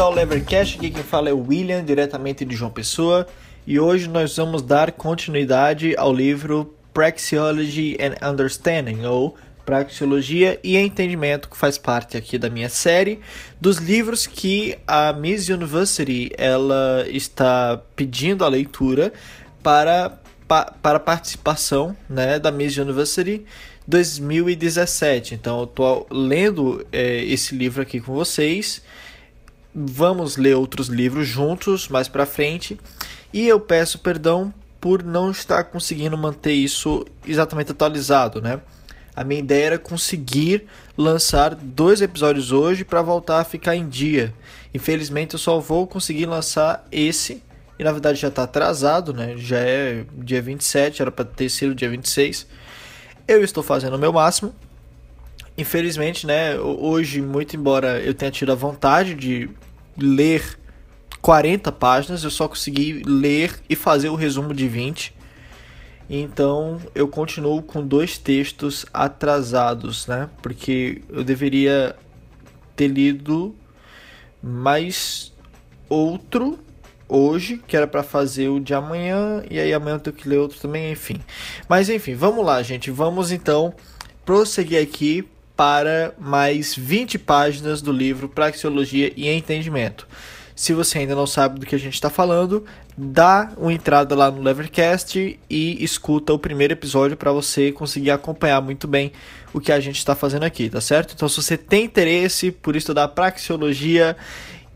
Ao Levercast, aqui quem fala é o William, diretamente de João Pessoa, e hoje nós vamos dar continuidade ao livro Praxeology and Understanding, ou Praxeologia e Entendimento, que faz parte aqui da minha série, dos livros que a Miss University ela está pedindo a leitura para, para participação né, da Miss University 2017. Então eu estou lendo é, esse livro aqui com vocês. Vamos ler outros livros juntos mais para frente. E eu peço perdão por não estar conseguindo manter isso exatamente atualizado, né? A minha ideia era conseguir lançar dois episódios hoje para voltar a ficar em dia. Infelizmente eu só vou conseguir lançar esse e na verdade já está atrasado, né? Já é dia 27, era para ter sido dia 26. Eu estou fazendo o meu máximo. Infelizmente, né, hoje, muito embora eu tenha tido a vontade de ler 40 páginas, eu só consegui ler e fazer o resumo de 20. Então, eu continuo com dois textos atrasados, né? Porque eu deveria ter lido mais outro hoje, que era para fazer o de amanhã, e aí amanhã eu tenho que ler outro também, enfim. Mas enfim, vamos lá, gente. Vamos então prosseguir aqui para mais 20 páginas do livro Praxeologia e Entendimento. Se você ainda não sabe do que a gente está falando, dá uma entrada lá no Levercast e escuta o primeiro episódio para você conseguir acompanhar muito bem o que a gente está fazendo aqui, tá certo? Então, se você tem interesse por estudar praxeologia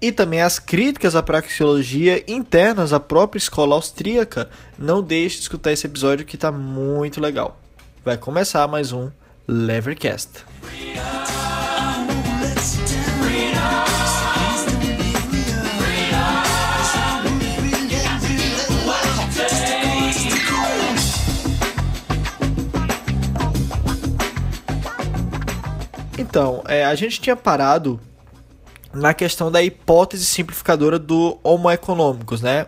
e também as críticas à praxeologia internas à própria escola austríaca, não deixe de escutar esse episódio que está muito legal. Vai começar mais um Levercast. Então, é, a gente tinha parado na questão da hipótese simplificadora do Homo econômicos, né?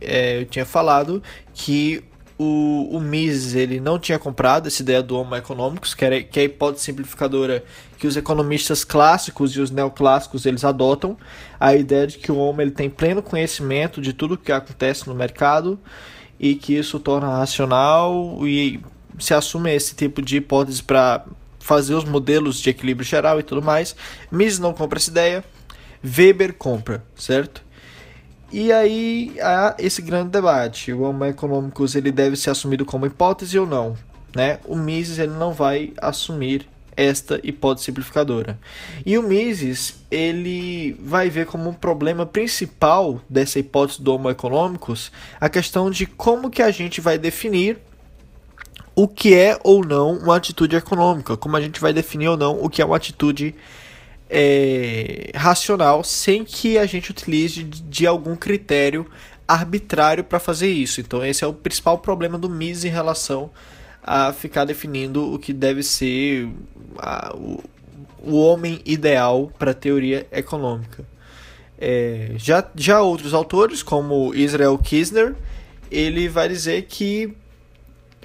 É, eu tinha falado que o, o Mises ele não tinha comprado essa ideia do Homo econômicos, que, era, que é a hipótese simplificadora que os economistas clássicos e os neoclássicos eles adotam, a ideia de que o Homo ele tem pleno conhecimento de tudo que acontece no mercado e que isso torna racional e se assume esse tipo de hipótese para fazer os modelos de equilíbrio geral e tudo mais. Mises não compra essa ideia, Weber compra, certo? E aí há esse grande debate: o Homo econômicos ele deve ser assumido como hipótese ou não? Né? O Mises ele não vai assumir esta hipótese simplificadora. E o Mises ele vai ver como um problema principal dessa hipótese do Homo econômicos a questão de como que a gente vai definir o que é ou não uma atitude econômica, como a gente vai definir ou não o que é uma atitude é, racional, sem que a gente utilize de, algum critério arbitrário para fazer isso. Então, esse é o principal problema do Mises em relação a ficar definindo o que deve ser a, o, o homem ideal para a teoria econômica. É, já, já outros autores, como Israel Kisner, ele vai dizer que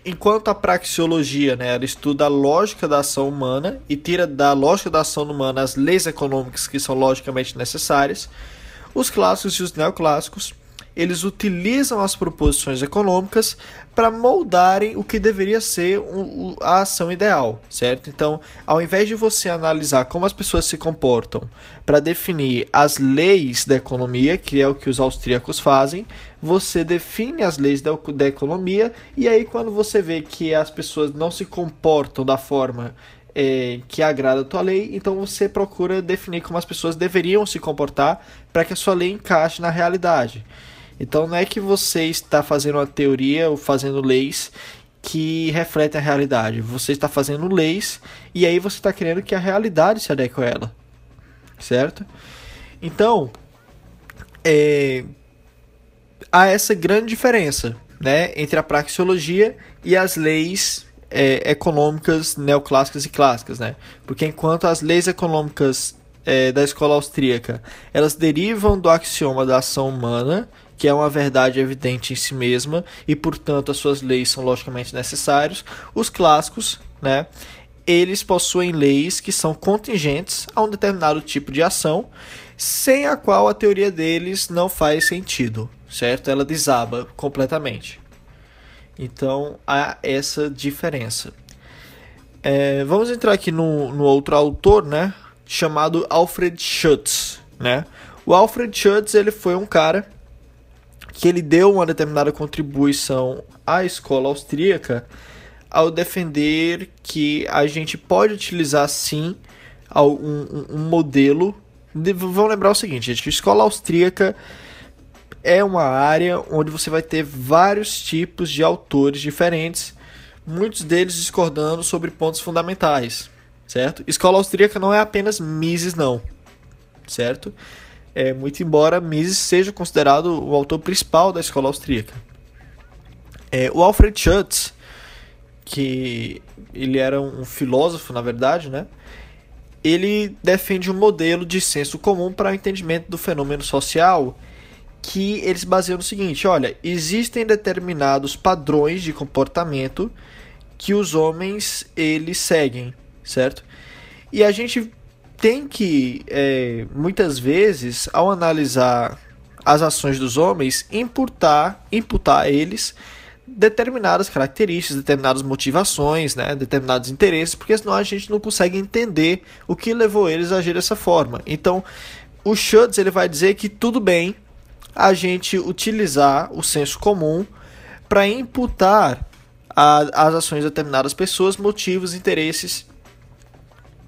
enquanto a praxeologia, né, ela estuda a lógica da ação humana e tira da lógica da ação humana as leis econômicas que são logicamente necessárias, os clássicos e os neoclássicos eles utilizam as proposições econômicas para moldarem o que deveria ser a ação ideal, certo? Então, ao invés de você analisar como as pessoas se comportam para definir as leis da economia, que é o que os austríacos fazem, você define as leis da, da economia e aí quando você vê que as pessoas não se comportam da forma é, que agrada a tua lei, então você procura definir como as pessoas deveriam se comportar para que a sua lei encaixe na realidade. Então não é que você está fazendo uma teoria ou fazendo leis que refletem a realidade. Você está fazendo leis e aí você está querendo que a realidade se adeque a ela. Certo? Então, é, há essa grande diferença né, entre a praxeologia e as leis é, econômicas neoclássicas e clássicas. Né? Porque enquanto as leis econômicas é, da escola austríaca elas derivam do axioma da ação humana que é uma verdade evidente em si mesma e, portanto, as suas leis são logicamente necessárias. Os clássicos, né, eles possuem leis que são contingentes a um determinado tipo de ação sem a qual a teoria deles não faz sentido, certo? Ela desaba completamente. Então há essa diferença. É, vamos entrar aqui no, no outro autor, né? Chamado Alfred Schutz, né? O Alfred Schutz ele foi um cara que ele deu uma determinada contribuição à escola austríaca ao defender que a gente pode utilizar sim um, um modelo. De, vamos lembrar o seguinte, gente, a escola austríaca é uma área onde você vai ter vários tipos de autores diferentes, muitos deles discordando sobre pontos fundamentais, certo? Escola austríaca não é apenas Mises, não, certo? É, muito embora Mises seja considerado o autor principal da escola austríaca. É, o Alfred Schutz, que ele era um filósofo, na verdade, né? Ele defende um modelo de senso comum para o entendimento do fenômeno social que eles baseiam no seguinte: olha, existem determinados padrões de comportamento que os homens eles seguem, certo? E a gente tem que é, muitas vezes, ao analisar as ações dos homens, imputar, imputar a eles determinadas características, determinadas motivações, né, determinados interesses, porque senão a gente não consegue entender o que levou eles a agir dessa forma. Então, o Schutz ele vai dizer que tudo bem a gente utilizar o senso comum para imputar as ações de determinadas pessoas, motivos, interesses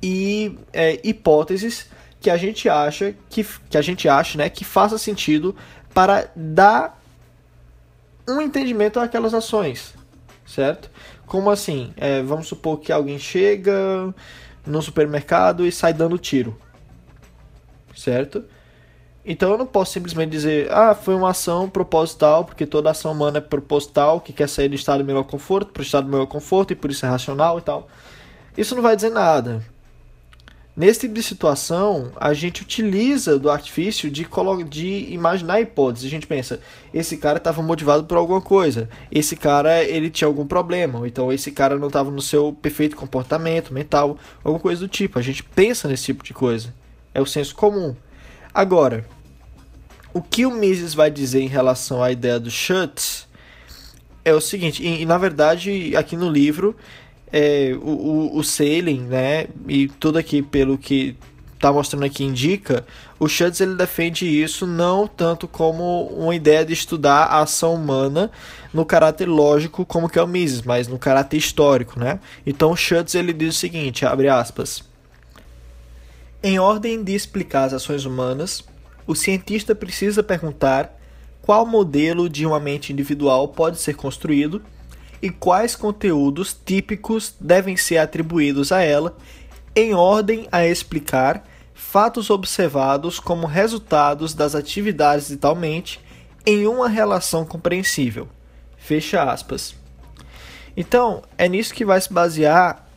e é, hipóteses que a gente acha que, que a gente acha, né, que faça sentido para dar um entendimento àquelas ações, certo? Como assim? É, vamos supor que alguém chega no supermercado e sai dando tiro, certo? Então eu não posso simplesmente dizer, ah, foi uma ação proposital, porque toda ação humana é proposital, que quer sair do estado de melhor conforto para o estado de melhor conforto e por isso é racional e tal. Isso não vai dizer nada. Nesse tipo de situação, a gente utiliza do artifício de, de imaginar a hipótese. A gente pensa, esse cara estava motivado por alguma coisa, esse cara ele tinha algum problema, ou então esse cara não estava no seu perfeito comportamento mental, alguma coisa do tipo. A gente pensa nesse tipo de coisa. É o senso comum. Agora, o que o Mises vai dizer em relação à ideia do Schutz é o seguinte, e, e na verdade aqui no livro é, o, o, Sailing, né, e tudo aqui pelo que está mostrando aqui indica, o Schutz ele defende isso não tanto como uma ideia de estudar a ação humana no caráter lógico como que é o Mises, mas no caráter histórico, né? Então o Schutz ele diz o seguinte, abre aspas: Em ordem de explicar as ações humanas, o cientista precisa perguntar qual modelo de uma mente individual pode ser construído e quais conteúdos típicos devem ser atribuídos a ela, em ordem a explicar fatos observados como resultados das atividades de tal mente em uma relação compreensível. Fecha aspas. Então, é nisso que vai se basear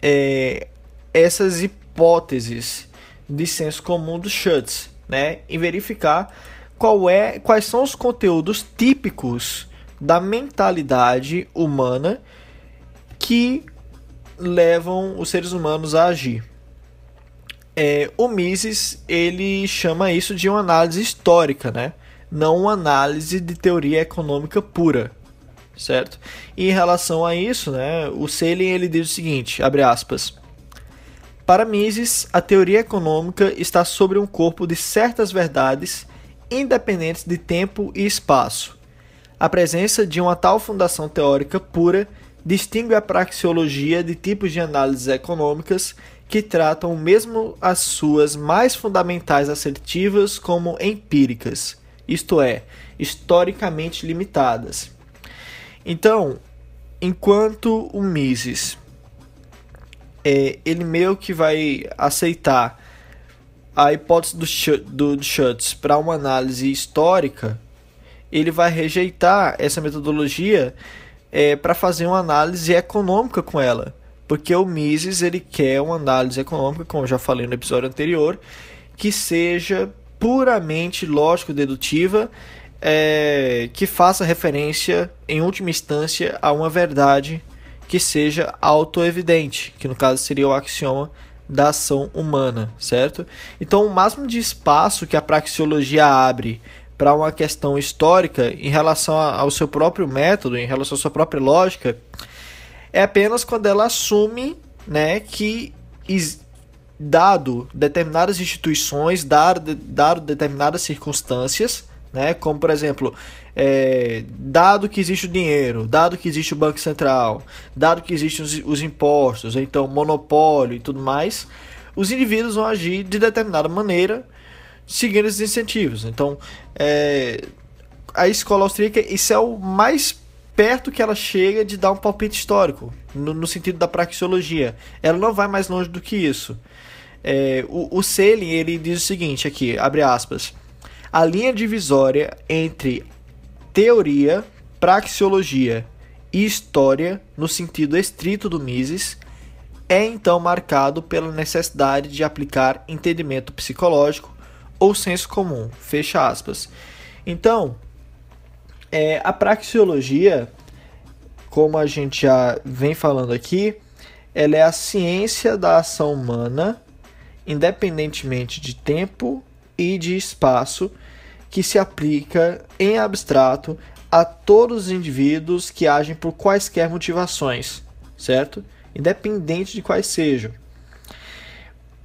é, essas hipóteses de senso comum do Schutz né, em verificar qual é, quais são os conteúdos típicos da mentalidade humana que levam os seres humanos a agir. É, o Mises ele chama isso de uma análise histórica, né? não uma análise de teoria econômica pura, certo? E em relação a isso, né, o Selin ele diz o seguinte, abre aspas, para Mises, a teoria econômica está sobre um corpo de certas verdades independentes de tempo e espaço. A presença de uma tal fundação teórica pura distingue a praxeologia de tipos de análises econômicas que tratam mesmo as suas mais fundamentais assertivas como empíricas, isto é, historicamente limitadas. Então, enquanto o Mises é, ele meio que vai aceitar a hipótese do, do, do para uma análise histórica, ele vai rejeitar essa metodologia é, para fazer uma análise econômica com ela. Porque o Mises ele quer uma análise econômica, como eu já falei no episódio anterior, que seja puramente lógico-dedutiva, é, que faça referência, em última instância, a uma verdade que seja autoevidente, que no caso seria o axioma da ação humana, certo? Então, o máximo de espaço que a praxeologia abre para uma questão histórica em relação ao seu próprio método, em relação à sua própria lógica, é apenas quando ela assume né, que dado determinadas instituições, dado, dado determinadas circunstâncias, né, como por exemplo, é, dado que existe o dinheiro, dado que existe o Banco Central, dado que existem os, os impostos, então monopólio e tudo mais, os indivíduos vão agir de determinada maneira seguindo esses incentivos. Então, é, a escola austríaca, isso é o mais perto que ela chega de dar um palpite histórico, no, no sentido da praxeologia. Ela não vai mais longe do que isso. É, o, o Selin, ele diz o seguinte aqui, abre aspas, a linha divisória entre teoria, praxeologia e história, no sentido estrito do Mises, é então marcado pela necessidade de aplicar entendimento psicológico ou senso comum. Fecha aspas. Então, é, a praxeologia, como a gente já vem falando aqui, ela é a ciência da ação humana, independentemente de tempo e de espaço, que se aplica em abstrato a todos os indivíduos que agem por quaisquer motivações, certo? Independente de quais sejam.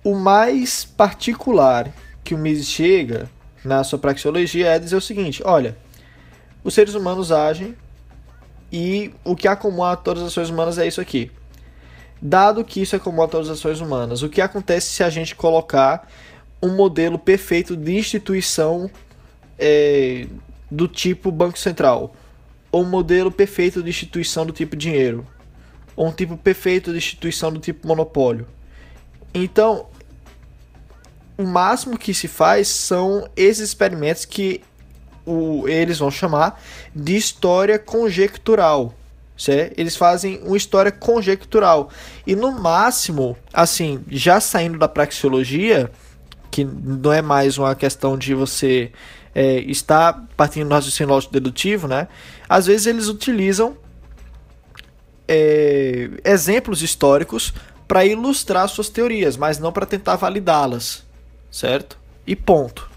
O mais particular que o Mises chega na sua praxeologia é dizer o seguinte: olha, os seres humanos agem e o que acumula todas as ações humanas é isso aqui. Dado que isso acumula todas as ações humanas, o que acontece se a gente colocar um modelo perfeito de instituição é, do tipo Banco Central, ou um modelo perfeito de instituição do tipo dinheiro, ou um tipo perfeito de instituição do tipo monopólio. Então, o máximo que se faz são esses experimentos que o, eles vão chamar de história conjectural. Certo? Eles fazem uma história conjectural. E no máximo, assim, já saindo da praxeologia, que não é mais uma questão de você é, está partindo do raciocínio lógico dedutivo, né? Às vezes eles utilizam é, exemplos históricos para ilustrar suas teorias, mas não para tentar validá-las, certo? E ponto.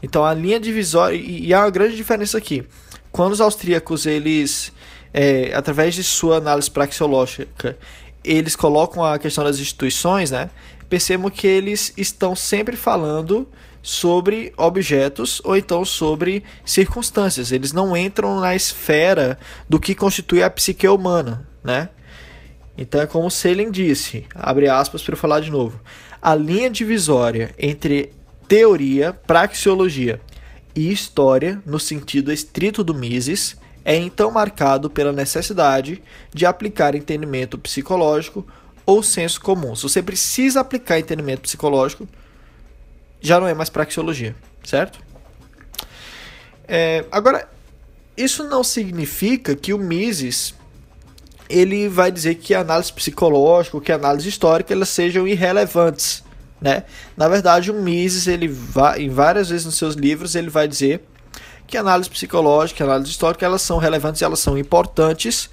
Então a linha divisória e, há uma grande diferença aqui. Quando os austríacos eles é, através de sua análise praxeológica eles colocam a questão das instituições, né? Percebam que eles estão sempre falando sobre objetos ou então sobre circunstâncias. Eles não entram na esfera do que constitui a psique humana, né? Então é como Selin disse, abre aspas para falar de novo. A linha divisória entre teoria, praxeologia e história, no sentido estrito do Mises, é então marcado pela necessidade de aplicar entendimento psicológico ou senso comum. Se você precisa aplicar entendimento psicológico, já não é mais praxeologia, certo? É, agora, isso não significa que o Mises ele vai dizer que a análise psicológica, que a análise histórica, elas sejam irrelevantes, né? Na verdade, o Mises, ele vai, em várias vezes nos seus livros, ele vai dizer que a análise psicológica, a análise histórica, elas são relevantes, elas são importantes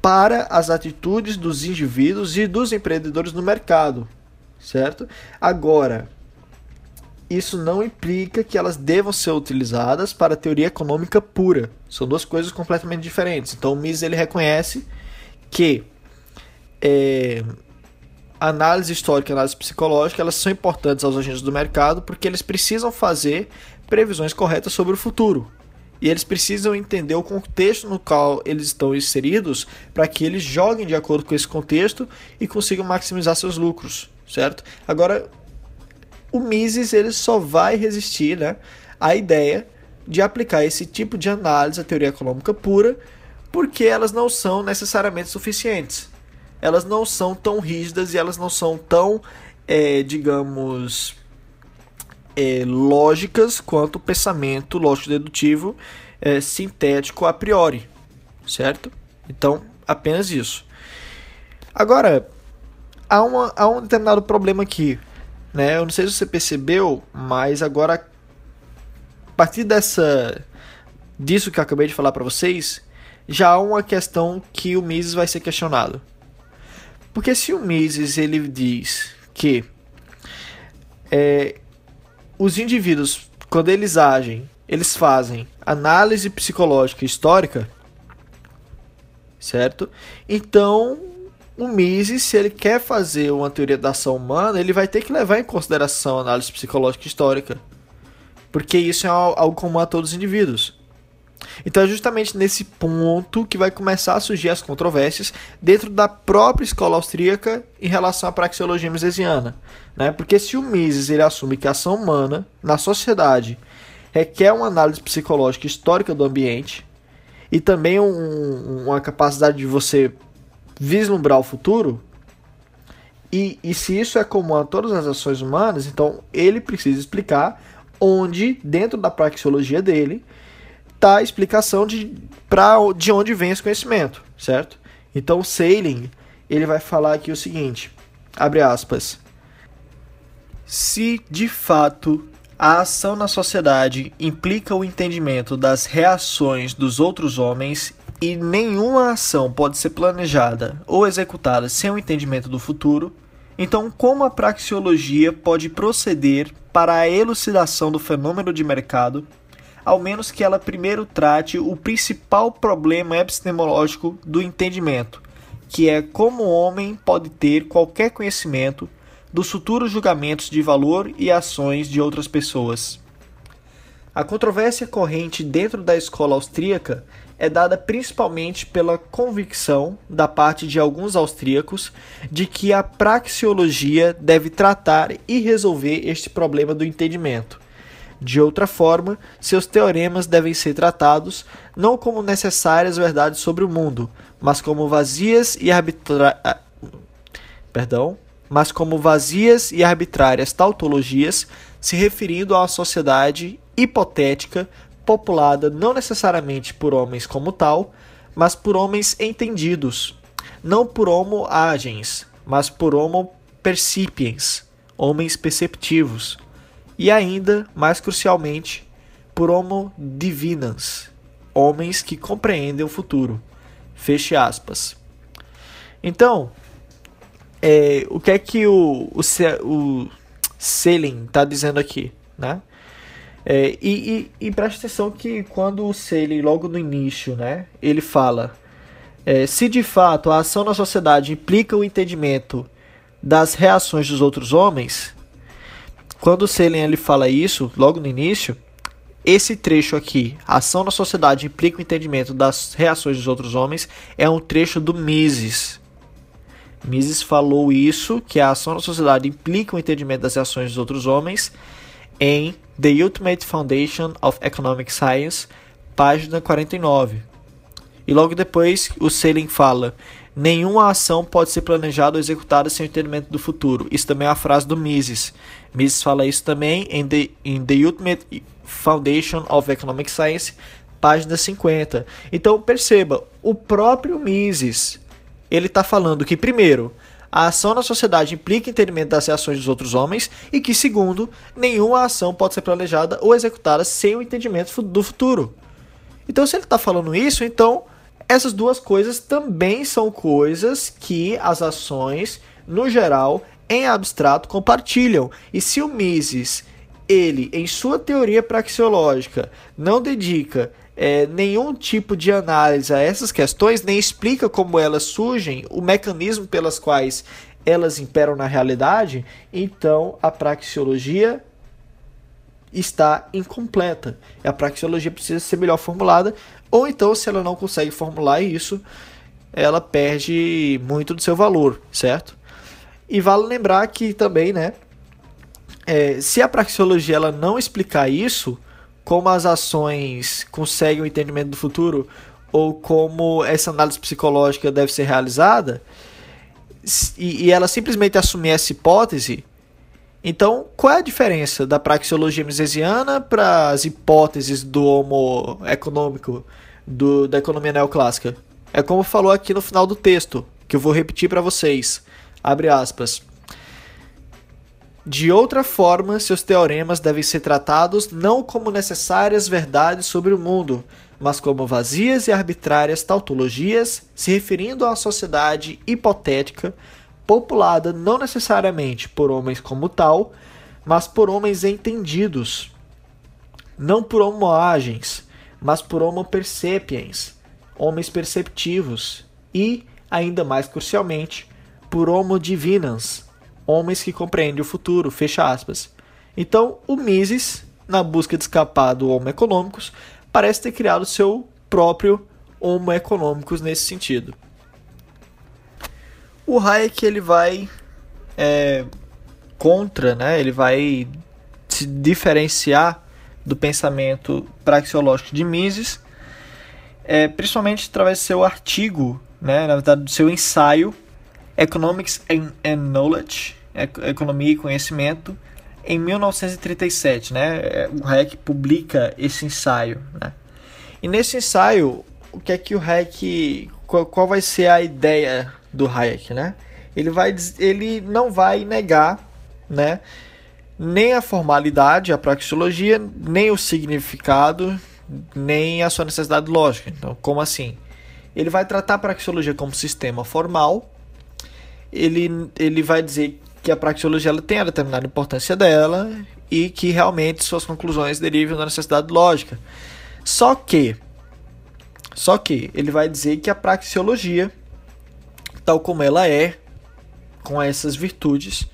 para as atitudes dos indivíduos e dos empreendedores no mercado, certo? Agora, isso não implica que elas devam ser utilizadas para a teoria econômica pura. São duas coisas completamente diferentes. Então o Mises ele reconhece que é, análise histórica e análise psicológica elas são importantes aos agentes do mercado porque eles precisam fazer previsões corretas sobre o futuro. E eles precisam entender o contexto no qual eles estão inseridos para que eles joguem de acordo com esse contexto e consigam maximizar seus lucros, certo? Agora, o Mises ele só vai resistir né, à ideia de aplicar esse tipo de análise à teoria econômica pura, porque elas não são necessariamente suficientes. Elas não são tão rígidas e elas não são tão, é, digamos, é, lógicas quanto o pensamento lógico-dedutivo é, sintético a priori, certo? Então, apenas isso. Agora, há, uma, há um determinado problema aqui né? Eu não sei se você percebeu, mas agora a partir dessa disso que eu acabei de falar para vocês, já há uma questão que o Mises vai ser questionado. Porque se o Mises ele diz que é, os indivíduos, quando eles agem, eles fazem análise psicológica histórica, certo? Então, o Mises, se ele quer fazer uma teoria da ação humana, ele vai ter que levar em consideração a análise psicológica histórica, porque isso é algo comum a todos os indivíduos. Então é justamente nesse ponto que vai começar a surgir as controvérsias dentro da própria escola austríaca em relação à praxeologia misesiana. Né? Porque se o Mises ele assume que a ação humana na sociedade requer uma análise psicológica histórica do ambiente e também um, uma capacidade de você vislumbrar o futuro, e, e se isso é comum a todas as ações humanas, então ele precisa explicar onde, dentro da praxeologia dele, está a explicação de, pra, de onde vem esse conhecimento, certo? Então o Sailing, ele vai falar aqui o seguinte, abre aspas, se de fato a ação na sociedade implica o entendimento das reações dos outros homens e nenhuma ação pode ser planejada ou executada sem o entendimento do futuro, então como a praxeologia pode proceder para a elucidação do fenômeno de mercado ao menos que ela primeiro trate o principal problema epistemológico do entendimento, que é como o homem pode ter qualquer conhecimento dos futuros julgamentos de valor e ações de outras pessoas. A controvérsia corrente dentro da escola austríaca é dada principalmente pela convicção da parte de alguns austríacos de que a praxeologia deve tratar e resolver este problema do entendimento de outra forma, seus teoremas devem ser tratados não como necessárias verdades sobre o mundo, mas como vazias e arbitra... Ah, perdão, mas como vazias e arbitrárias tautologias, se referindo a uma sociedade hipotética populada não necessariamente por homens como tal, mas por homens entendidos, não por homo agens, mas por homo percipiens, homens perceptivos e ainda, mais crucialmente, por homo divinans, homens que compreendem o futuro. Feche aspas. Então, é, o que é que o, o, o Selin está dizendo aqui, né? É, e, e, e preste atenção que quando o Selin, logo no início, né, ele fala é, se de fato a ação na sociedade implica o entendimento das reações dos outros homens, quando o Selen ele fala isso, logo no início, esse trecho aqui, ação na sociedade implica o entendimento das reações dos outros homens, é um trecho do Mises. Mises falou isso, que a ação na sociedade implica o entendimento das reações dos outros homens, em The Ultimate Foundation of Economic Science, página 49. E logo depois o Selen fala: Nenhuma ação pode ser planejada ou executada sem o entendimento do futuro. Isso também é a frase do Mises. Mises fala isso também em The, in the Ultimate Foundation of Economic Science, página 50. Então perceba, o próprio Mises ele está falando que primeiro a ação na sociedade implica entendimento das reações dos outros homens e que segundo nenhuma ação pode ser planejada ou executada sem o entendimento do futuro. Então se ele está falando isso, então essas duas coisas também são coisas que as ações no geral em abstrato compartilham. E se o Mises, ele, em sua teoria praxeológica, não dedica é, nenhum tipo de análise a essas questões, nem explica como elas surgem, o mecanismo pelas quais elas imperam na realidade, então a praxeologia está incompleta. A praxeologia precisa ser melhor formulada, ou então, se ela não consegue formular isso, ela perde muito do seu valor, certo? E vale lembrar que também, né, é, se a praxeologia ela não explicar isso, como as ações conseguem o entendimento do futuro ou como essa análise psicológica deve ser realizada, e, e ela simplesmente assumir essa hipótese, então qual é a diferença da praxeologia misesiana para as hipóteses do homo econômico do, da economia neoclássica? É como falou aqui no final do texto, que eu vou repetir para vocês. Abre aspas. De outra forma, seus teoremas devem ser tratados não como necessárias verdades sobre o mundo, mas como vazias e arbitrárias tautologias, se referindo uma sociedade hipotética populada não necessariamente por homens como tal, mas por homens entendidos, não por homo agens, mas por homo percepiens, homens perceptivos, e, ainda mais crucialmente, por homo divinans, homens que compreendem o futuro, fecha aspas. Então, o Mises, na busca de escapar do Homo econômicos, parece ter criado seu próprio Homo econômicos nesse sentido. O Hayek ele vai é, contra, né? Ele vai se diferenciar do pensamento praxeológico de Mises, é, principalmente através do seu artigo, né? Na verdade, do seu ensaio Economics and, and Knowledge, Economia e Conhecimento, em 1937, né? É, o Hayek publica esse ensaio, né? E nesse ensaio, o que é que o Hayek, qual, qual vai ser a ideia do Hayek, né? Ele vai, ele não vai negar, né? Nem a formalidade, a praxeologia, nem o significado, nem a sua necessidade lógica. Então, como assim? Ele vai tratar a praxeologia como sistema formal. Ele, ele vai dizer que a praxeologia ela tem a determinada importância dela e que realmente suas conclusões derivam da necessidade lógica. Só que, só que ele vai dizer que a praxeologia, tal como ela é, com essas virtudes,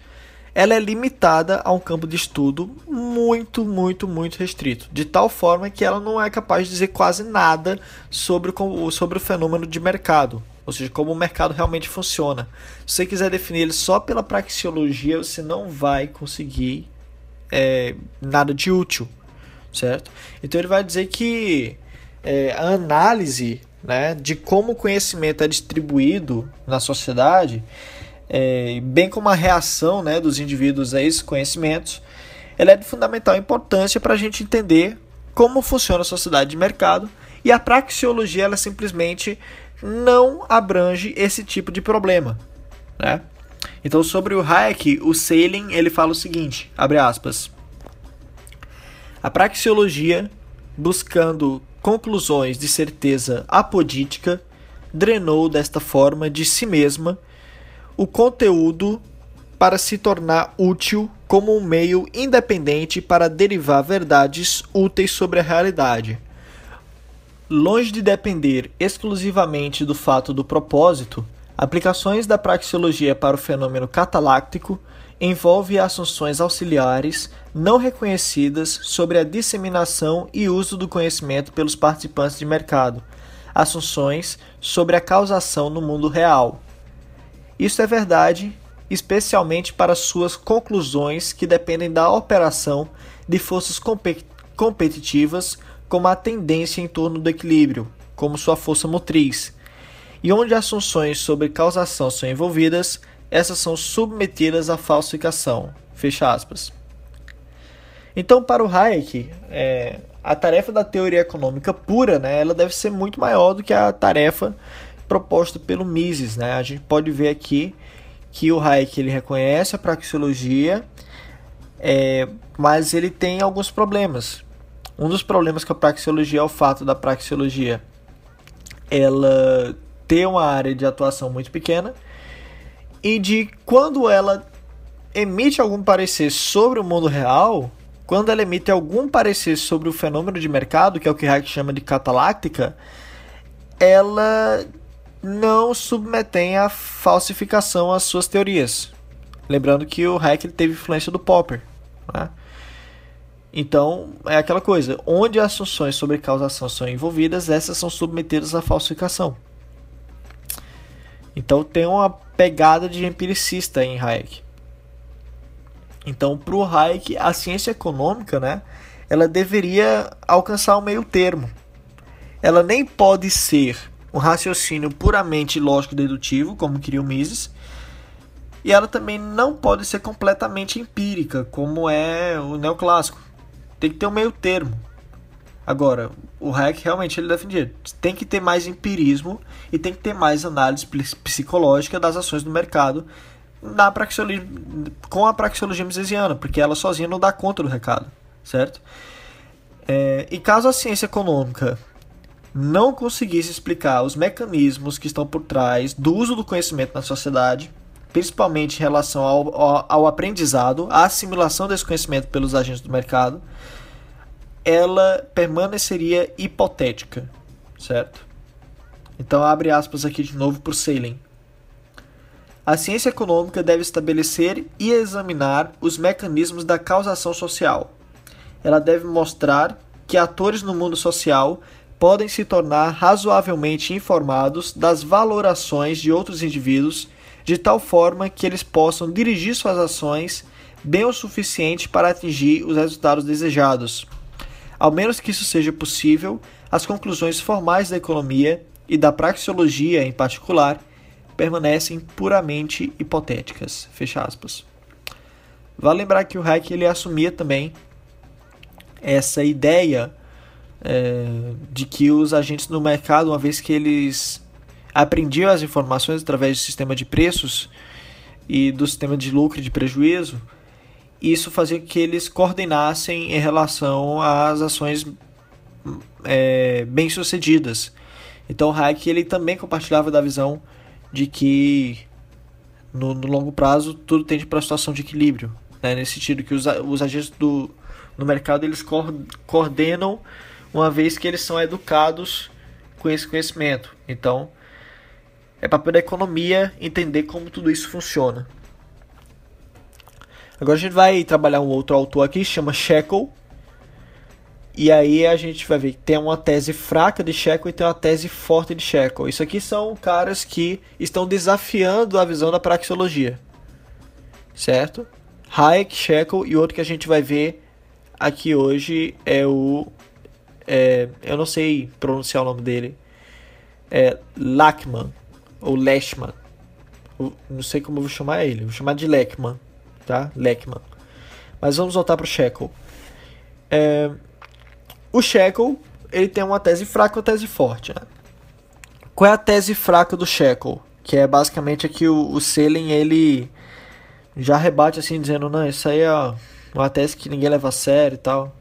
ela é limitada a um campo de estudo muito, muito, muito restrito, de tal forma que ela não é capaz de dizer quase nada sobre o, sobre o fenômeno de mercado, ou seja, como o mercado realmente funciona. Se você quiser definir ele só pela praxeologia, você não vai conseguir é, nada de útil, certo? Então ele vai dizer que é, a análise né, de como o conhecimento é distribuído na sociedade, é, bem como a reação né, dos indivíduos a esses conhecimentos, ela é de fundamental importância para a gente entender como funciona a sociedade de mercado e a praxeologia ela simplesmente não abrange esse tipo de problema, né? Então sobre o Hayek, o Sailing ele fala o seguinte, abre aspas: A praxeologia, buscando conclusões de certeza apodítica, drenou desta forma de si mesma o conteúdo para se tornar útil como um meio independente para derivar verdades úteis sobre a realidade. Longe de depender exclusivamente do fato do propósito, aplicações da praxeologia para o fenômeno cataláctico envolve assunções auxiliares não reconhecidas sobre a disseminação e uso do conhecimento pelos participantes de mercado, assunções sobre a causação no mundo real. Isso é verdade, especialmente para suas conclusões que dependem da operação de forças competitivas como a tendência em torno do equilíbrio, como sua força motriz. E onde assunções sobre causação são envolvidas, essas são submetidas à falsificação. Fecha aspas. Então, para o Hayek, é, a tarefa da teoria econômica pura, né, ela deve ser muito maior do que a tarefa proposta pelo Mises. Né? A gente pode ver aqui que o Hayek ele reconhece a praxeologia, é, mas ele tem alguns problemas. Um dos problemas com a praxeologia é o fato da praxeologia ela ter uma área de atuação muito pequena e de quando ela emite algum parecer sobre o mundo real, quando ela emite algum parecer sobre o fenômeno de mercado, que é o que Hayek chama de cataláctica, ela não submetém a falsificação às suas teorias. Lembrando que o Hayek teve influência do Popper. Né? Então, é aquela coisa, onde as funções sobre causação são envolvidas, essas são submetidas à falsificação. Então, tem uma pegada de empiricista em Hayek. Então, para o Hayek, a ciência econômica, né, ela deveria alcançar o meio termo. Ela nem pode ser um raciocínio puramente lógico-dedutivo, como queria o Mises, e ela também não pode ser completamente empírica, como é o neoclássico. Tem que ter um meio termo. Agora, o Hayek realmente ele defendia, tem que ter mais empirismo e tem que ter mais análise psicológica das ações do mercado na praxeologia, com a praxeologia misesiana, porque ela sozinha não dá conta do recado, certo? É, e caso a ciência econômica não conseguisse explicar os mecanismos que estão por trás do uso do conhecimento na sociedade, principalmente em relação ao, ao, ao aprendizado, à assimilação desse conhecimento pelos agentes do mercado, ela permaneceria hipotética, certo? Então abre aspas aqui de novo para o Sailing. A ciência econômica deve estabelecer e examinar os mecanismos da causação social. Ela deve mostrar que atores no mundo social podem se tornar razoavelmente informados das valorações de outros indivíduos de tal forma que eles possam dirigir suas ações bem o suficiente para atingir os resultados desejados. Ao menos que isso seja possível, as conclusões formais da economia e da praxeologia em particular permanecem puramente hipotéticas. Fecha aspas. Vale lembrar que o Hayek ele assumia também essa ideia é, de que os agentes no mercado, uma vez que eles aprendiam as informações através do sistema de preços e do sistema de lucro e de prejuízo, isso fazia que eles coordenassem em relação às ações é, bem-sucedidas. Então, Hayek ele também compartilhava da visão de que no, no longo prazo tudo tende para a situação de equilíbrio, né? nesse sentido que os, os agentes do, no mercado eles coordenam uma vez que eles são educados com esse conhecimento. Então, é papel da economia entender como tudo isso funciona. Agora a gente vai trabalhar um outro autor aqui, chama Shekel. E aí a gente vai ver que tem uma tese fraca de Shekel e tem uma tese forte de Shekel. Isso aqui são caras que estão desafiando a visão da praxeologia. Certo? Hayek, Shekel e outro que a gente vai ver aqui hoje é o... É, eu não sei pronunciar o nome dele. É Lachman ou Lechman. não sei como eu vou chamar ele. Vou chamar de Lechman, tá? Lechman. Mas vamos voltar para o Shekel. É, o Shekel ele tem uma tese fraca e uma tese forte. Né? Qual é a tese fraca do Shekel? Que é basicamente aqui o, o Selen, ele já rebate assim, dizendo, não, isso aí é uma tese que ninguém leva a sério e tal.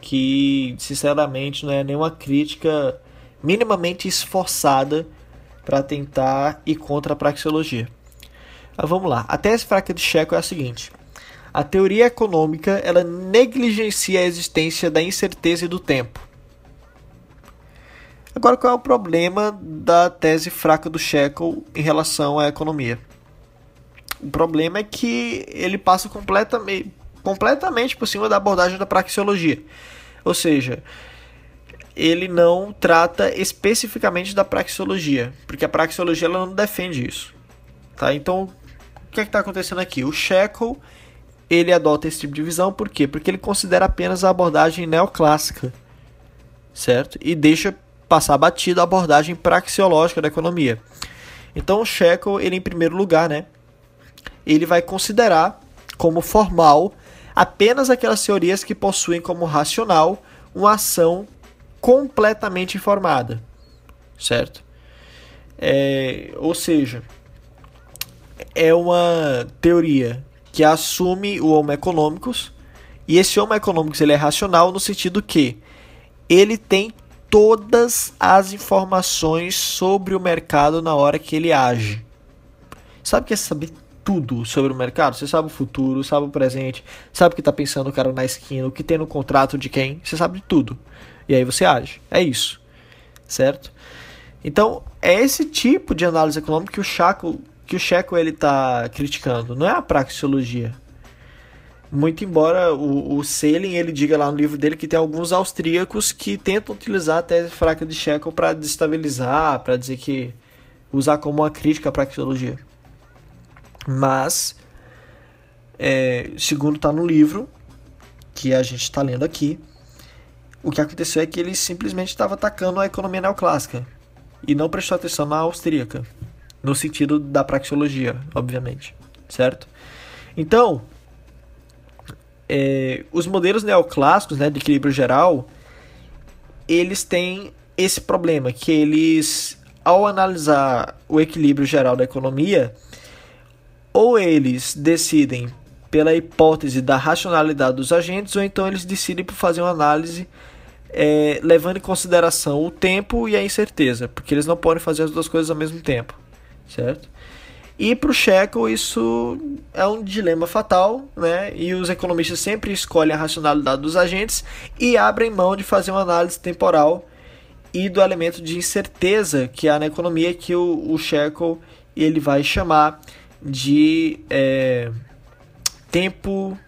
Que, sinceramente, não é nenhuma crítica minimamente esforçada para tentar ir contra a praxeologia. Mas vamos lá. A tese fraca de Checo é a seguinte: a teoria econômica ela negligencia a existência da incerteza e do tempo. Agora, qual é o problema da tese fraca do Shekel em relação à economia? O problema é que ele passa completamente, completamente por cima da abordagem da praxeologia. Ou seja, ele não trata especificamente da praxeologia, porque a praxeologia ela não defende isso. Tá? Então, que é está acontecendo aqui? O Shekel ele adota esse tipo de visão, por quê? Porque ele considera apenas a abordagem neoclássica, certo? E deixa passar batido a abordagem praxeológica da economia. Então, o Shekel, ele em primeiro lugar, né, ele vai considerar como formal apenas aquelas teorias que possuem como racional uma ação completamente informada, certo? É, ou seja, é uma teoria que assume o Homo economicus e esse Homo economicus ele é racional no sentido que ele tem todas as informações sobre o mercado na hora que ele age. Sabe o que é saber tudo sobre o mercado? Você sabe o futuro, sabe o presente, sabe o que está pensando o cara na esquina, o que tem no contrato de quem, você sabe tudo. E aí você age. É isso. Certo? Então, é esse tipo de análise econômica que o Chaco, que o Checo ele está criticando. Não é a praxeologia. Muito embora o, o Selin ele diga lá no livro dele que tem alguns austríacos que tentam utilizar a tese fraca de Checo para destabilizar, para dizer que usar como uma crítica à praxeologia. Mas, é, segundo está no livro que a gente está lendo aqui, o que aconteceu é que ele simplesmente estava atacando a economia neoclássica e não prestou atenção na austríaca, no sentido da praxeologia, obviamente, certo? Então, é, os modelos neoclássicos, né, de equilíbrio geral, eles têm esse problema que eles, ao analisar o equilíbrio geral da economia, ou eles decidem pela hipótese da racionalidade dos agentes, ou então eles decidem por fazer uma análise é, levando em consideração o tempo e a incerteza, porque eles não podem fazer as duas coisas ao mesmo tempo, certo? E para o Shekel isso é um dilema fatal, né? E os economistas sempre escolhem a racionalidade dos agentes e abrem mão de fazer uma análise temporal e do elemento de incerteza que há na economia que o, o Shekel ele vai chamar de é, tempo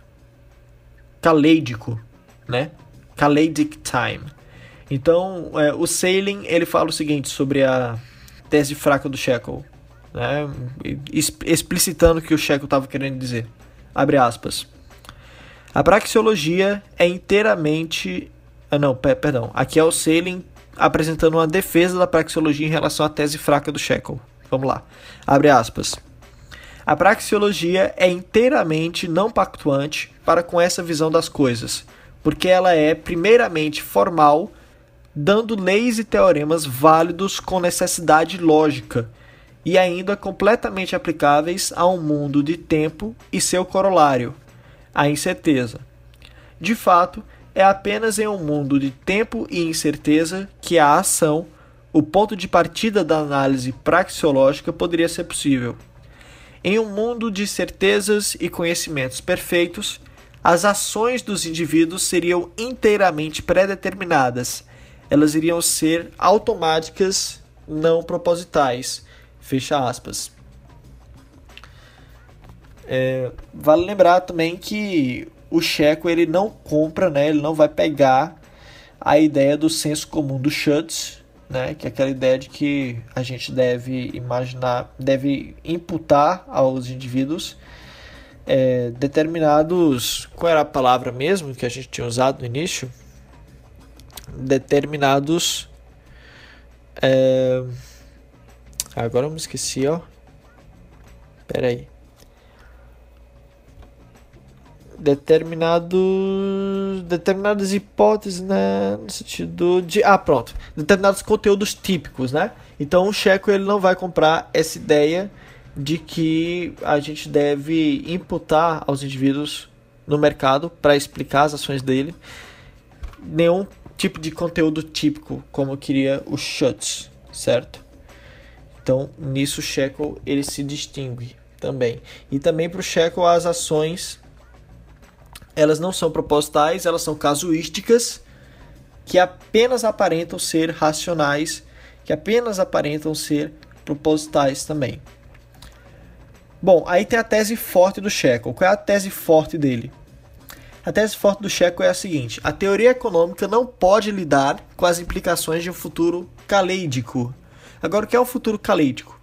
caleidico, né? Kaleidic time. Então, é, o Sailing ele fala o seguinte sobre a tese fraca do Shekel, né? explicitando o que o Shekel estava querendo dizer. Abre aspas. A praxeologia é inteiramente. Ah, não, perdão. Aqui é o Sailing apresentando uma defesa da praxeologia em relação à tese fraca do Shekel. Vamos lá. Abre aspas. A praxeologia é inteiramente não pactuante para com essa visão das coisas, porque ela é primeiramente formal, dando leis e teoremas válidos com necessidade lógica e ainda completamente aplicáveis a um mundo de tempo e seu corolário, a incerteza. De fato, é apenas em um mundo de tempo e incerteza que a ação, o ponto de partida da análise praxeológica, poderia ser possível. Em um mundo de certezas e conhecimentos perfeitos, as ações dos indivíduos seriam inteiramente pré-determinadas. Elas iriam ser automáticas, não propositais. Fecha aspas. É, vale lembrar também que o checo ele não compra, né? Ele não vai pegar a ideia do senso comum do Schutz, né? Que é aquela ideia de que a gente deve imaginar, deve imputar aos indivíduos é, determinados. Qual era a palavra mesmo que a gente tinha usado no início? Determinados. É, agora eu me esqueci, ó. Pera aí. determinados determinadas hipóteses né, no sentido de ah pronto determinados conteúdos típicos né então o checo ele não vai comprar essa ideia de que a gente deve imputar aos indivíduos no mercado para explicar as ações dele nenhum tipo de conteúdo típico como queria o Schutz certo então nisso o checo ele se distingue também e também para o checo as ações elas não são propositais, elas são casuísticas que apenas aparentam ser racionais, que apenas aparentam ser propositais também. Bom, aí tem a tese forte do Shekel. Qual é a tese forte dele? A tese forte do Shekel é a seguinte: a teoria econômica não pode lidar com as implicações de um futuro caleídico. Agora, o que é um futuro caleídico?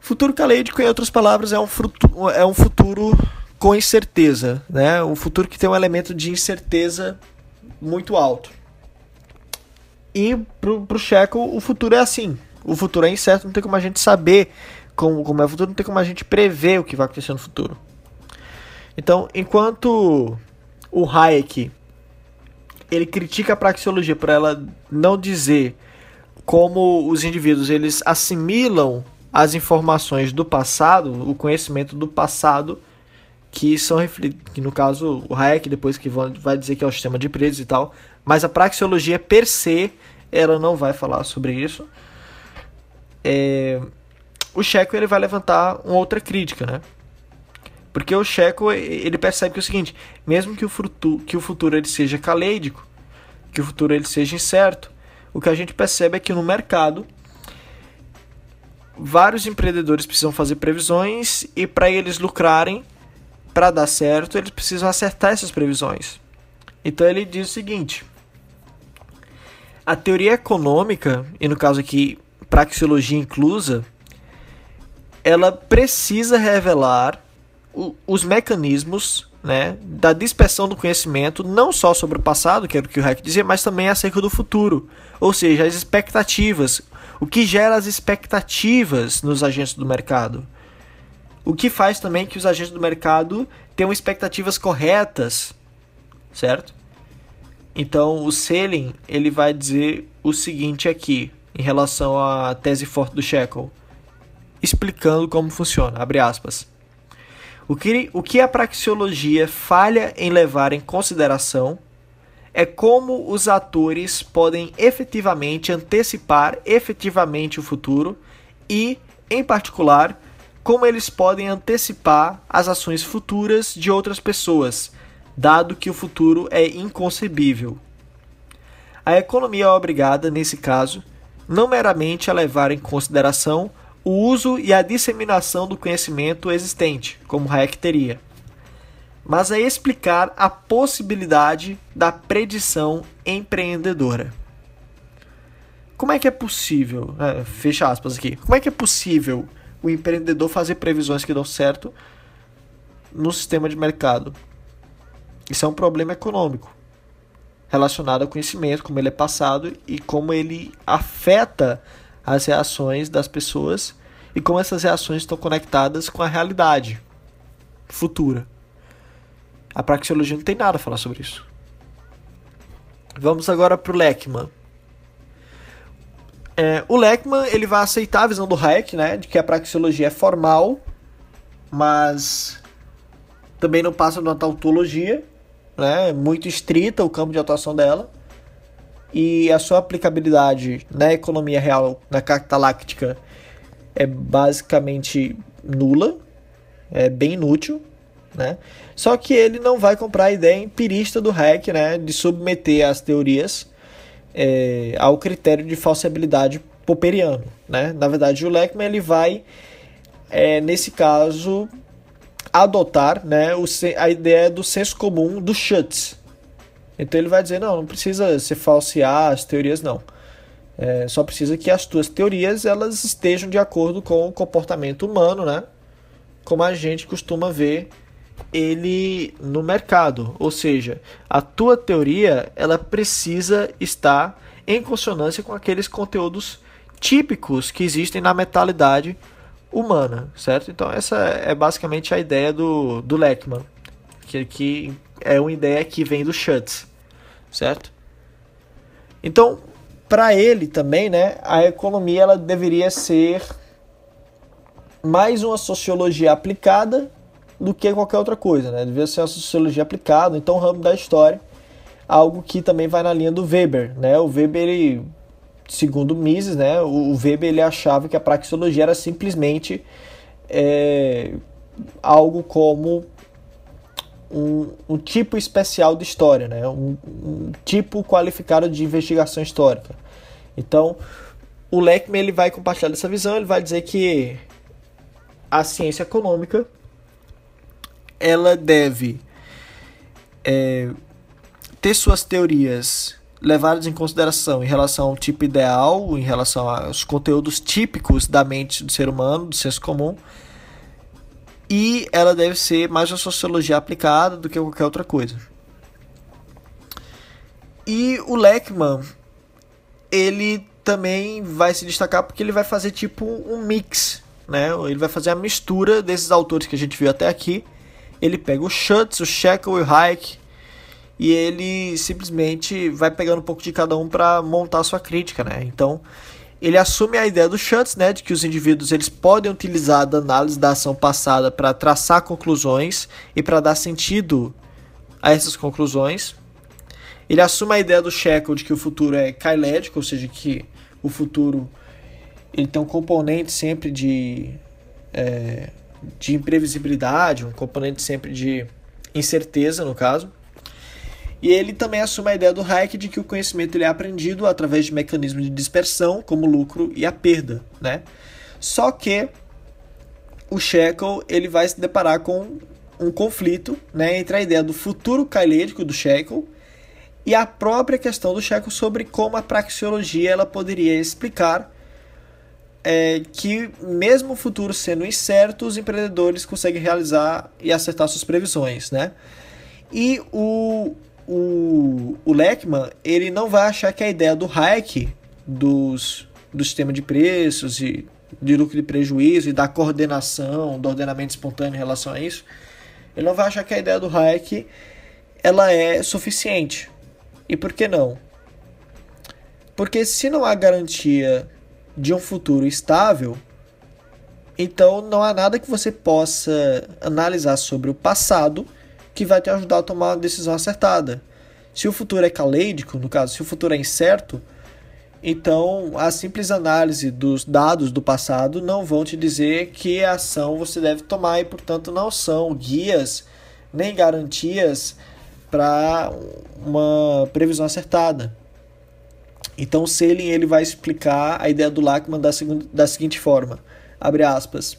Futuro caleídico, em outras palavras, é um, fruto, é um futuro com incerteza, né? Um futuro que tem um elemento de incerteza muito alto. E pro, pro Checo, o futuro é assim. O futuro é incerto, não tem como a gente saber como, como é o futuro, não tem como a gente prever o que vai acontecer no futuro. Então, enquanto o Hayek ele critica a praxeologia por ela não dizer como os indivíduos eles assimilam as informações do passado, o conhecimento do passado que são que no caso o Hayek depois que vai dizer que é o sistema de preços e tal, mas a praxeologia per se ela não vai falar sobre isso. É, o Checo ele vai levantar uma outra crítica, né? Porque o Checo ele percebe que é o seguinte, mesmo que o futuro, que o futuro ele seja caleidico, que o futuro ele seja incerto, o que a gente percebe é que no mercado vários empreendedores precisam fazer previsões e para eles lucrarem para dar certo, eles precisam acertar essas previsões. Então ele diz o seguinte: a teoria econômica, e no caso aqui praxeologia inclusa, ela precisa revelar os mecanismos né, da dispersão do conhecimento, não só sobre o passado, que era o que o Hack dizia, mas também acerca do futuro. Ou seja, as expectativas. O que gera as expectativas nos agentes do mercado. O que faz também que os agentes do mercado tenham expectativas corretas, certo? Então, o Selling, ele vai dizer o seguinte aqui, em relação à tese forte do Shekel, explicando como funciona, abre aspas. O que, o que a praxeologia falha em levar em consideração é como os atores podem efetivamente antecipar efetivamente o futuro e, em particular, como eles podem antecipar as ações futuras de outras pessoas, dado que o futuro é inconcebível. A economia é obrigada, nesse caso, não meramente a levar em consideração o uso e a disseminação do conhecimento existente, como Hayek teria, mas a explicar a possibilidade da predição empreendedora. Como é que é possível, né, fecha aspas aqui, como é que é possível o empreendedor fazer previsões que dão certo no sistema de mercado? Isso é um problema econômico relacionado ao conhecimento, como ele é passado e como ele afeta as reações das pessoas e como essas reações estão conectadas com a realidade futura. A praxeologia não tem nada a falar sobre isso. Vamos agora para o Leckman. É, o Leckman ele vai aceitar a visão do Hayek, né, de que a praxeologia é formal, mas também não passa de uma tautologia né, muito estrita o campo de atuação dela e a sua aplicabilidade na economia real, na carta láctica, é basicamente nula, é bem inútil, né? Só que ele não vai comprar a ideia empirista do Hayek, né, de submeter as teorias é, ao critério de falsibilidade popperiano, né? Na verdade, o Leckman ele vai, é, nesse caso, adotar né, o, a ideia do senso comum do Schutz. Então ele vai dizer, não, não precisa se falsear as teorias, não. É, só precisa que as tuas teorias elas estejam de acordo com o comportamento humano, né? Como a gente costuma ver ele no mercado. Ou seja, a tua teoria ela precisa estar em consonância com aqueles conteúdos típicos que existem na mentalidade humana, certo? Então essa é basicamente a ideia do, do Leckman, que, que é uma ideia que vem do Schutz, certo? Então, para ele também, né, a economia ela deveria ser mais uma sociologia aplicada do que qualquer outra coisa, né? Deveria ser uma sociologia aplicada, então ramo da história, algo que também vai na linha do Weber, né? O Weber ele segundo Mises, né, o Weber ele achava que a praxeologia era simplesmente é, algo como um, um, tipo especial de história, né, um, um, tipo qualificado de investigação histórica. Então, o Leckman ele vai compartilhar dessa visão, ele vai dizer que a ciência econômica ela deve é, ter suas teorias levados em consideração em relação ao tipo ideal, em relação aos conteúdos típicos da mente do ser humano, do senso comum, e ela deve ser mais uma sociologia aplicada do que qualquer outra coisa. E o Leckman, ele também vai se destacar porque ele vai fazer tipo um mix, né? Ele vai fazer a mistura desses autores que a gente viu até aqui. Ele pega o Schutz, o Shekel e o Hayek e ele simplesmente vai pegando um pouco de cada um para montar a sua crítica, né? Então, ele assume a ideia do Schutz, né, de que os indivíduos eles podem utilizar a análise da ação passada para traçar conclusões e para dar sentido a essas conclusões. Ele assume a ideia do Shekel de que o futuro é kailédico, ou seja, que o futuro ele tem um componente sempre de, é, de imprevisibilidade, um componente sempre de incerteza, no caso. E ele também assume a ideia do Hayek de que o conhecimento ele é aprendido através de mecanismos de dispersão, como lucro e a perda, né? Só que o Shekel ele vai se deparar com um conflito né, entre a ideia do futuro cailídico do Shekel e a própria questão do Shekel sobre como a praxeologia ela poderia explicar é, que mesmo o futuro sendo incerto, os empreendedores conseguem realizar e acertar suas previsões, né? E o, o, o Leckman ele não vai achar que a ideia do Hayek dos, do sistema de preços e de lucro e prejuízo e da coordenação, do ordenamento espontâneo em relação a isso, ele não vai achar que a ideia do Hayek ela é suficiente. E por que não? Porque se não há garantia de um futuro estável, então não há nada que você possa analisar sobre o passado que vai te ajudar a tomar uma decisão acertada. Se o futuro é caleidico, no caso, se o futuro é incerto, Então, a simples análise dos dados do passado não vão te dizer que ação você deve tomar e, portanto, não são guias nem garantias para uma previsão acertada. Então, Selin ele vai explicar a ideia do Lachman da, da seguinte forma: abre aspas.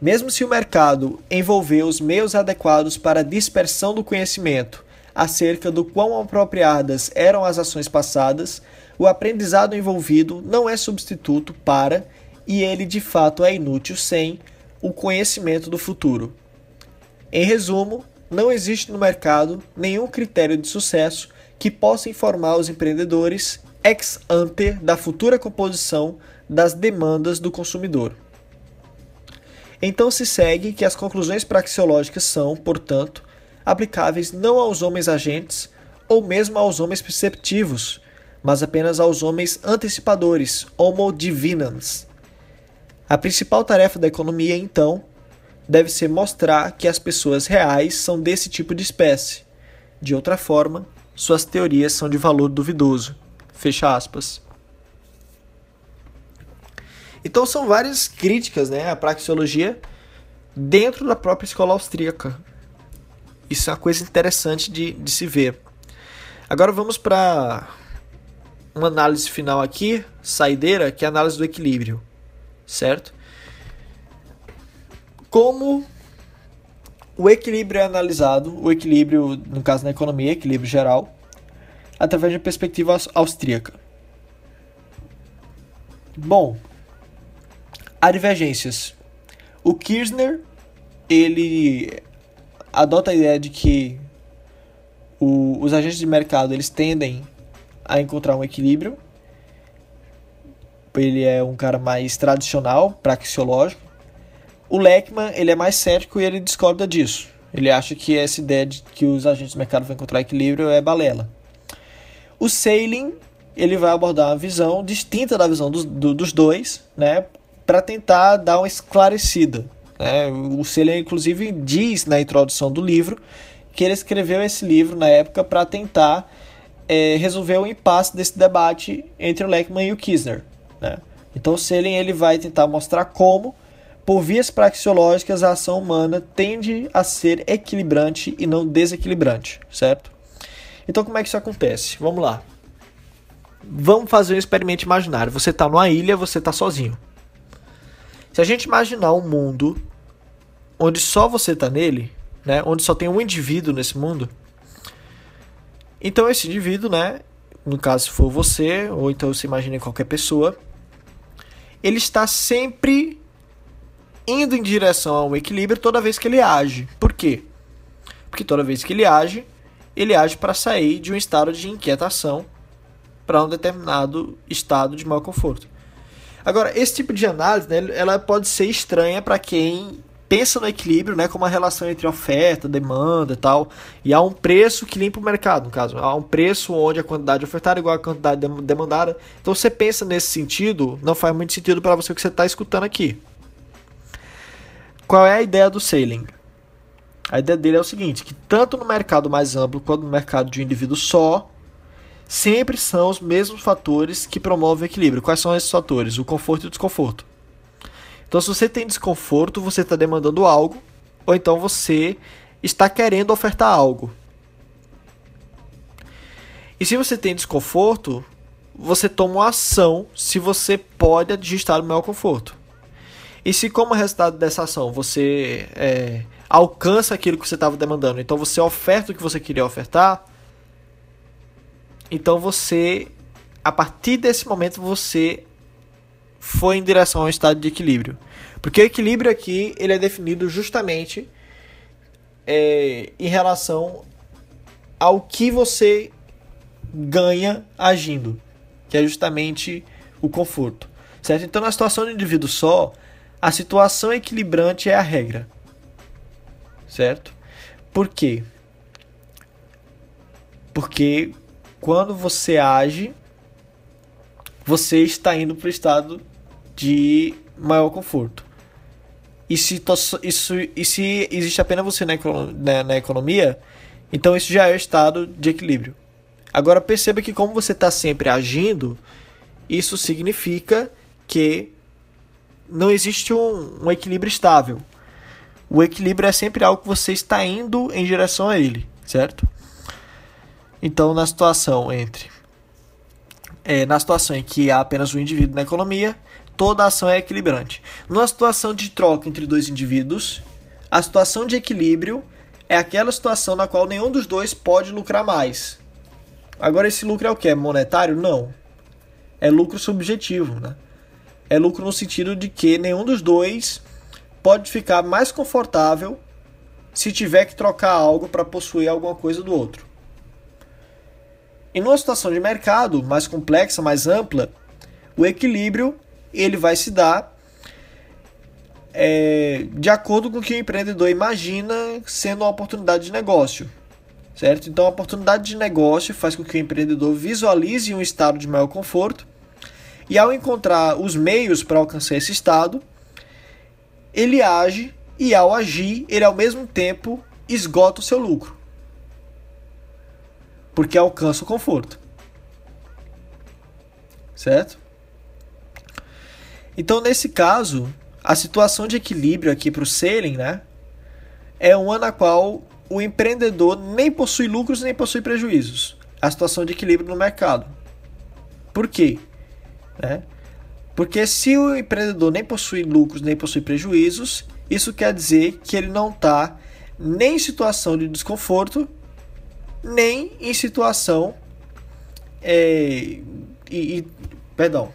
Mesmo se o mercado envolver os meios adequados para a dispersão do conhecimento acerca do quão apropriadas eram as ações passadas, o aprendizado envolvido não é substituto para, e ele de fato é inútil sem, o conhecimento do futuro. Em resumo, não existe no mercado nenhum critério de sucesso que possa informar os empreendedores ex ante da futura composição das demandas do consumidor. Então se segue que as conclusões praxeológicas são, portanto, aplicáveis não aos homens agentes ou mesmo aos homens perceptivos, mas apenas aos homens antecipadores, homo divinans. A principal tarefa da economia, então, deve ser mostrar que as pessoas reais são desse tipo de espécie. De outra forma, suas teorias são de valor duvidoso. Fecha aspas. Então são várias críticas né, à praxeologia dentro da própria escola austríaca. Isso é uma coisa interessante de, de se ver. Agora vamos para uma análise final aqui, saideira, que é a análise do equilíbrio, certo? Como o equilíbrio é analisado, o equilíbrio, no caso na economia, equilíbrio geral, através de perspectiva austríaca. Bom, Há divergências. O Kirchner, ele adota a ideia de que o, os agentes de mercado eles tendem a encontrar um equilíbrio. Ele é um cara mais tradicional, praxeológico. O Leckman, ele é mais cético e ele discorda disso. Ele acha que essa ideia de que os agentes de mercado vão encontrar equilíbrio é balela. O Sailing, ele vai abordar uma visão distinta da visão dos, do, dos dois, né? Para tentar dar uma esclarecida. Né? O Celia, inclusive, diz na introdução do livro que ele escreveu esse livro na época para tentar é, resolver o impasse desse debate entre o Leckman e o Kirchner. Né? Então, o Selin ele vai tentar mostrar como, por vias praxeológicas, a ação humana tende a ser equilibrante e não desequilibrante, certo? Então, como é que isso acontece? Vamos lá. Vamos fazer um experimento imaginário. Você está numa ilha, você está sozinho. Se a gente imaginar um mundo onde só você está nele, né, onde só tem um indivíduo nesse mundo, então esse indivíduo, né, no caso se for você, ou então se imagine qualquer pessoa, ele está sempre indo em direção ao equilíbrio toda vez que ele age. Por quê? Porque toda vez que ele age, ele age para sair de um estado de inquietação para um determinado estado de mau conforto. Agora, esse tipo de análise, né, ela pode ser estranha para quem pensa no equilíbrio, né, como a relação entre oferta, demanda e tal, e há um preço que limpa o mercado, no caso, há um preço onde a quantidade ofertada é igual à quantidade demandada. Então, você pensa nesse sentido, não faz muito sentido para você que você está escutando aqui. Qual é a ideia do sailing? A ideia dele é o seguinte, que tanto no mercado mais amplo quanto no mercado de um indivíduo só, sempre são os mesmos fatores que promovem o equilíbrio. Quais são esses fatores? O conforto e o desconforto. Então, se você tem desconforto, você está demandando algo, ou então você está querendo ofertar algo. E se você tem desconforto, você toma uma ação se você pode ajustar o maior conforto. E se, como resultado dessa ação, você é, alcança aquilo que você estava demandando, então você oferta o que você queria ofertar, então você, a partir desse momento, você foi em direção ao estado de equilíbrio. Porque o equilíbrio aqui ele é definido justamente é, em relação ao que você ganha agindo, que é justamente o conforto. Certo? Então, na situação do indivíduo só, a situação equilibrante é a regra. Certo? Por quê? Porque quando você age, você está indo para o estado de maior conforto. E se, isso, e se existe apenas você na, na, na economia, então isso já é o estado de equilíbrio. Agora perceba que como você está sempre agindo, isso significa que não existe um, um, equilíbrio estável. O equilíbrio é sempre algo que você está indo em direção a ele, certo? Então, na situação entre é, na situação em que há apenas um indivíduo na economia, toda ação é equilibrante. Numa situação de troca entre dois indivíduos, a situação de equilíbrio é aquela situação na qual nenhum dos dois pode lucrar mais. Agora, esse lucro é o que? É monetário? Não. É lucro subjetivo, né? É lucro no sentido de que nenhum dos dois pode ficar mais confortável se tiver que trocar algo para possuir alguma coisa do outro. E numa situação de mercado mais complexa, mais ampla, o equilíbrio ele vai se dar é, de acordo com o que o empreendedor imagina sendo uma oportunidade de negócio. Certo? Então, a oportunidade de negócio faz com que o empreendedor visualize um estado de maior conforto e, ao encontrar os meios para alcançar esse estado, ele age e, ao agir, ele ao mesmo tempo esgota o seu lucro porque alcança o conforto. Certo? Então, nesse caso, a situação de equilíbrio aqui para o selling, né, é uma na qual o empreendedor nem possui lucros nem possui prejuízos. A situação de equilíbrio no mercado. Por quê? Né? Porque se o empreendedor nem possui lucros nem possui prejuízos, isso quer dizer que ele não está nem em situação de desconforto nem em situação é, e, e, perdão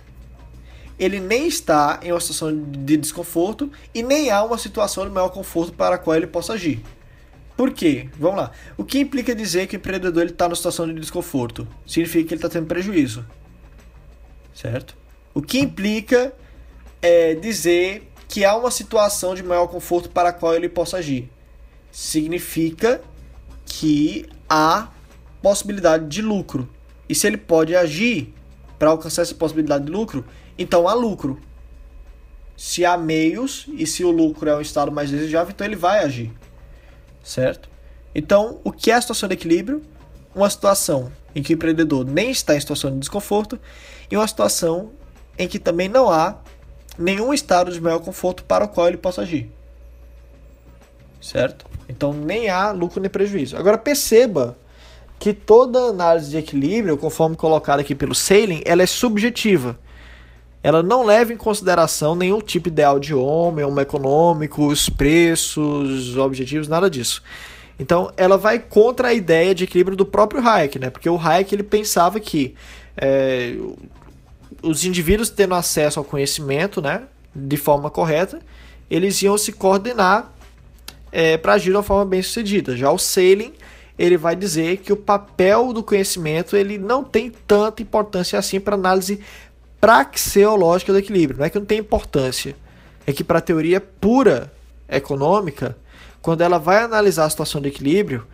ele nem está em uma situação de desconforto e nem há uma situação de maior conforto para a qual ele possa agir. Por quê? Vamos lá. O que implica dizer que o empreendedor está numa situação de desconforto? Significa que ele está tendo prejuízo. Certo? O que implica é dizer que há uma situação de maior conforto para a qual ele possa agir? Significa que há possibilidade de lucro. E se ele pode agir para alcançar essa possibilidade de lucro, então há lucro. Se há meios e se o lucro é um estado mais desejável, então ele vai agir. Certo? Então, o que é a situação de equilíbrio? Uma situação em que o empreendedor nem está em situação de desconforto e uma situação em que também não há nenhum estado de maior conforto para o qual ele possa agir. Certo? Então nem há lucro nem prejuízo. Agora perceba que toda análise de equilíbrio, conforme colocado aqui pelo Sailing, ela é subjetiva. Ela não leva em consideração nenhum tipo ideal de homem, homem econômico, os preços, objetivos, nada disso. Então, ela vai contra a ideia de equilíbrio do próprio Hayek, né? Porque o Hayek ele pensava que é, os indivíduos tendo acesso ao conhecimento, né, de forma correta, eles iam se coordenar é, para agir de uma forma bem sucedida. Já o Sailing ele vai dizer que o papel do conhecimento ele não tem tanta importância assim para análise praxeológica do equilíbrio. Não é que não tem importância, é que para a teoria pura econômica, quando ela vai analisar a situação de equilíbrio,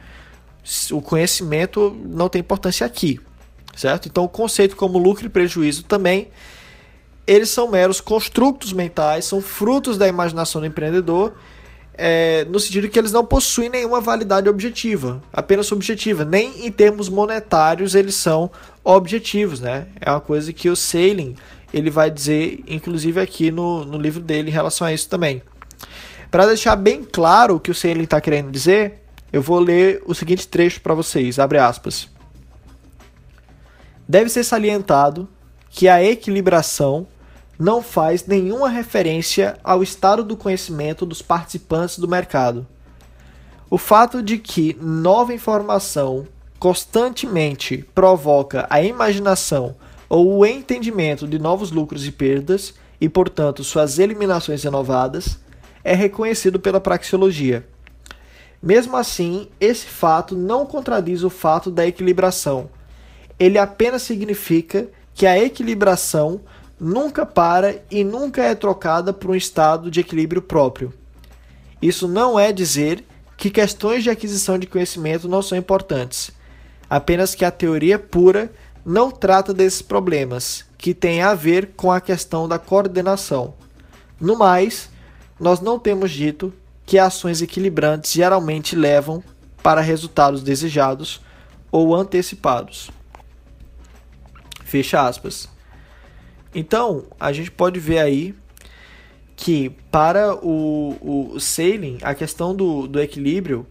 o conhecimento não tem importância aqui, certo? Então o conceito como lucro e prejuízo também eles são meros construtos mentais, são frutos da imaginação do empreendedor é, no sentido que eles não possuem nenhuma validade objetiva, apenas subjetiva. Nem em termos monetários eles são objetivos, né? É uma coisa que o Sailing ele vai dizer, inclusive aqui no, no livro dele, em relação a isso também. Para deixar bem claro o que o Sailing está querendo dizer, eu vou ler o seguinte trecho para vocês, abre aspas. Deve ser salientado que a equilibração não faz nenhuma referência ao estado do conhecimento dos participantes do mercado. O fato de que nova informação constantemente provoca a imaginação ou o entendimento de novos lucros e perdas e, portanto, suas eliminações renovadas, é reconhecido pela praxeologia. Mesmo assim, esse fato não contradiz o fato da equilibração. Ele apenas significa que a equilibração nunca para e nunca é trocada por um estado de equilíbrio próprio. Isso não é dizer que questões de aquisição de conhecimento não são importantes, apenas que a teoria pura não trata desses problemas, que têm a ver com a questão da coordenação. No mais, nós não temos dito que ações equilibrantes geralmente levam para resultados desejados ou antecipados. Fecha aspas. Então, a gente pode ver aí que para o, o sailing, a questão do, do equilíbrio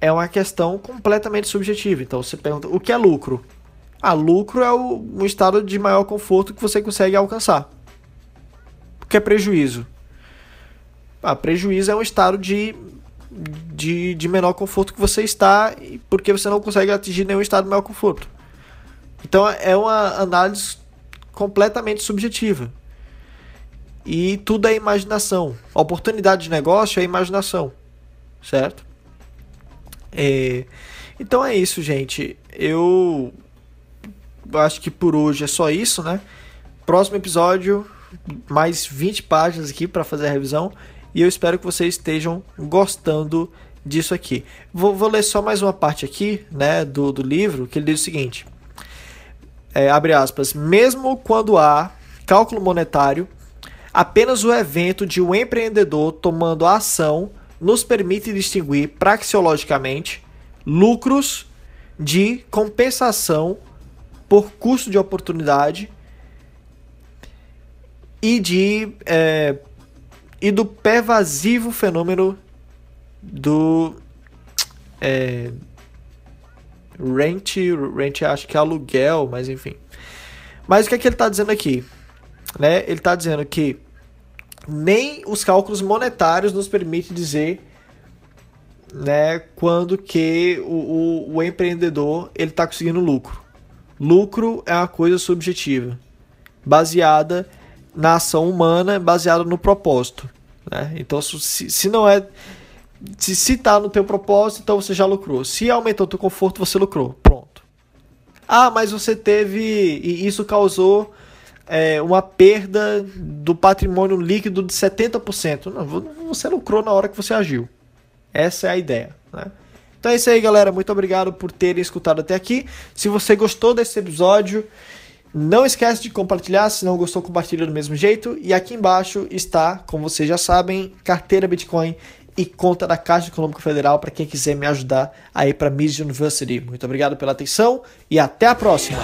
é uma questão completamente subjetiva. Então você pergunta, o que é lucro? Ah, lucro é o, um estado de maior conforto que você consegue alcançar. O que é prejuízo? Ah, prejuízo é um estado de, de, de menor conforto que você está porque você não consegue atingir nenhum estado de maior conforto. Então é uma análise completamente subjetiva. E tudo é imaginação. A oportunidade de negócio é imaginação. Certo? É, então é isso, gente. Eu acho que por hoje é só isso, né? Próximo episódio, mais 20 páginas aqui para fazer a revisão. E eu espero que vocês estejam gostando disso aqui. Vou, vou ler só mais uma parte aqui, né, do, do livro, que ele diz o seguinte: é, abre aspas, mesmo quando há cálculo monetário, apenas o evento de um empreendedor tomando ação nos permite distinguir praxeologicamente lucros de compensação por custo de oportunidade e de é, e do pervasivo fenômeno do é, rent, rent acho que é aluguel, mas enfim. Mas o que é que ele está dizendo aqui? Né? Ele está dizendo que nem os cálculos monetários nos permitem dizer né, quando que o, o, o empreendedor ele está conseguindo lucro. Lucro é uma coisa subjetiva, baseada na ação humana, baseada no propósito. Né? Então, se, se não é. Se, se tá no teu propósito, então você já lucrou. Se aumentou o teu conforto, você lucrou. Pronto. Ah, mas você teve. E isso causou é, uma perda do patrimônio líquido de 70%. Não, você lucrou na hora que você agiu. Essa é a ideia. Né? Então é isso aí, galera. Muito obrigado por terem escutado até aqui. Se você gostou desse episódio, não esquece de compartilhar. Se não gostou, compartilha do mesmo jeito. E aqui embaixo está, como vocês já sabem, carteira Bitcoin e conta da Caixa Econômica Federal para quem quiser me ajudar aí para Miss University. Muito obrigado pela atenção e até a próxima.